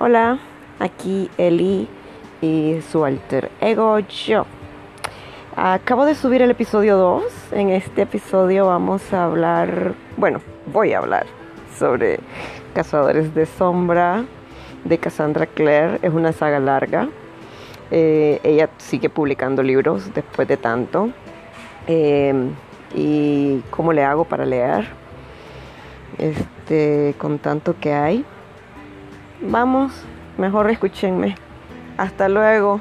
Hola, aquí Eli y su alter ego yo. Acabo de subir el episodio 2. En este episodio vamos a hablar, bueno, voy a hablar sobre Cazadores de Sombra de Cassandra Clare. Es una saga larga. Eh, ella sigue publicando libros después de tanto. Eh, y cómo le hago para leer este con tanto que hay Vamos, mejor escúchenme. Hasta luego.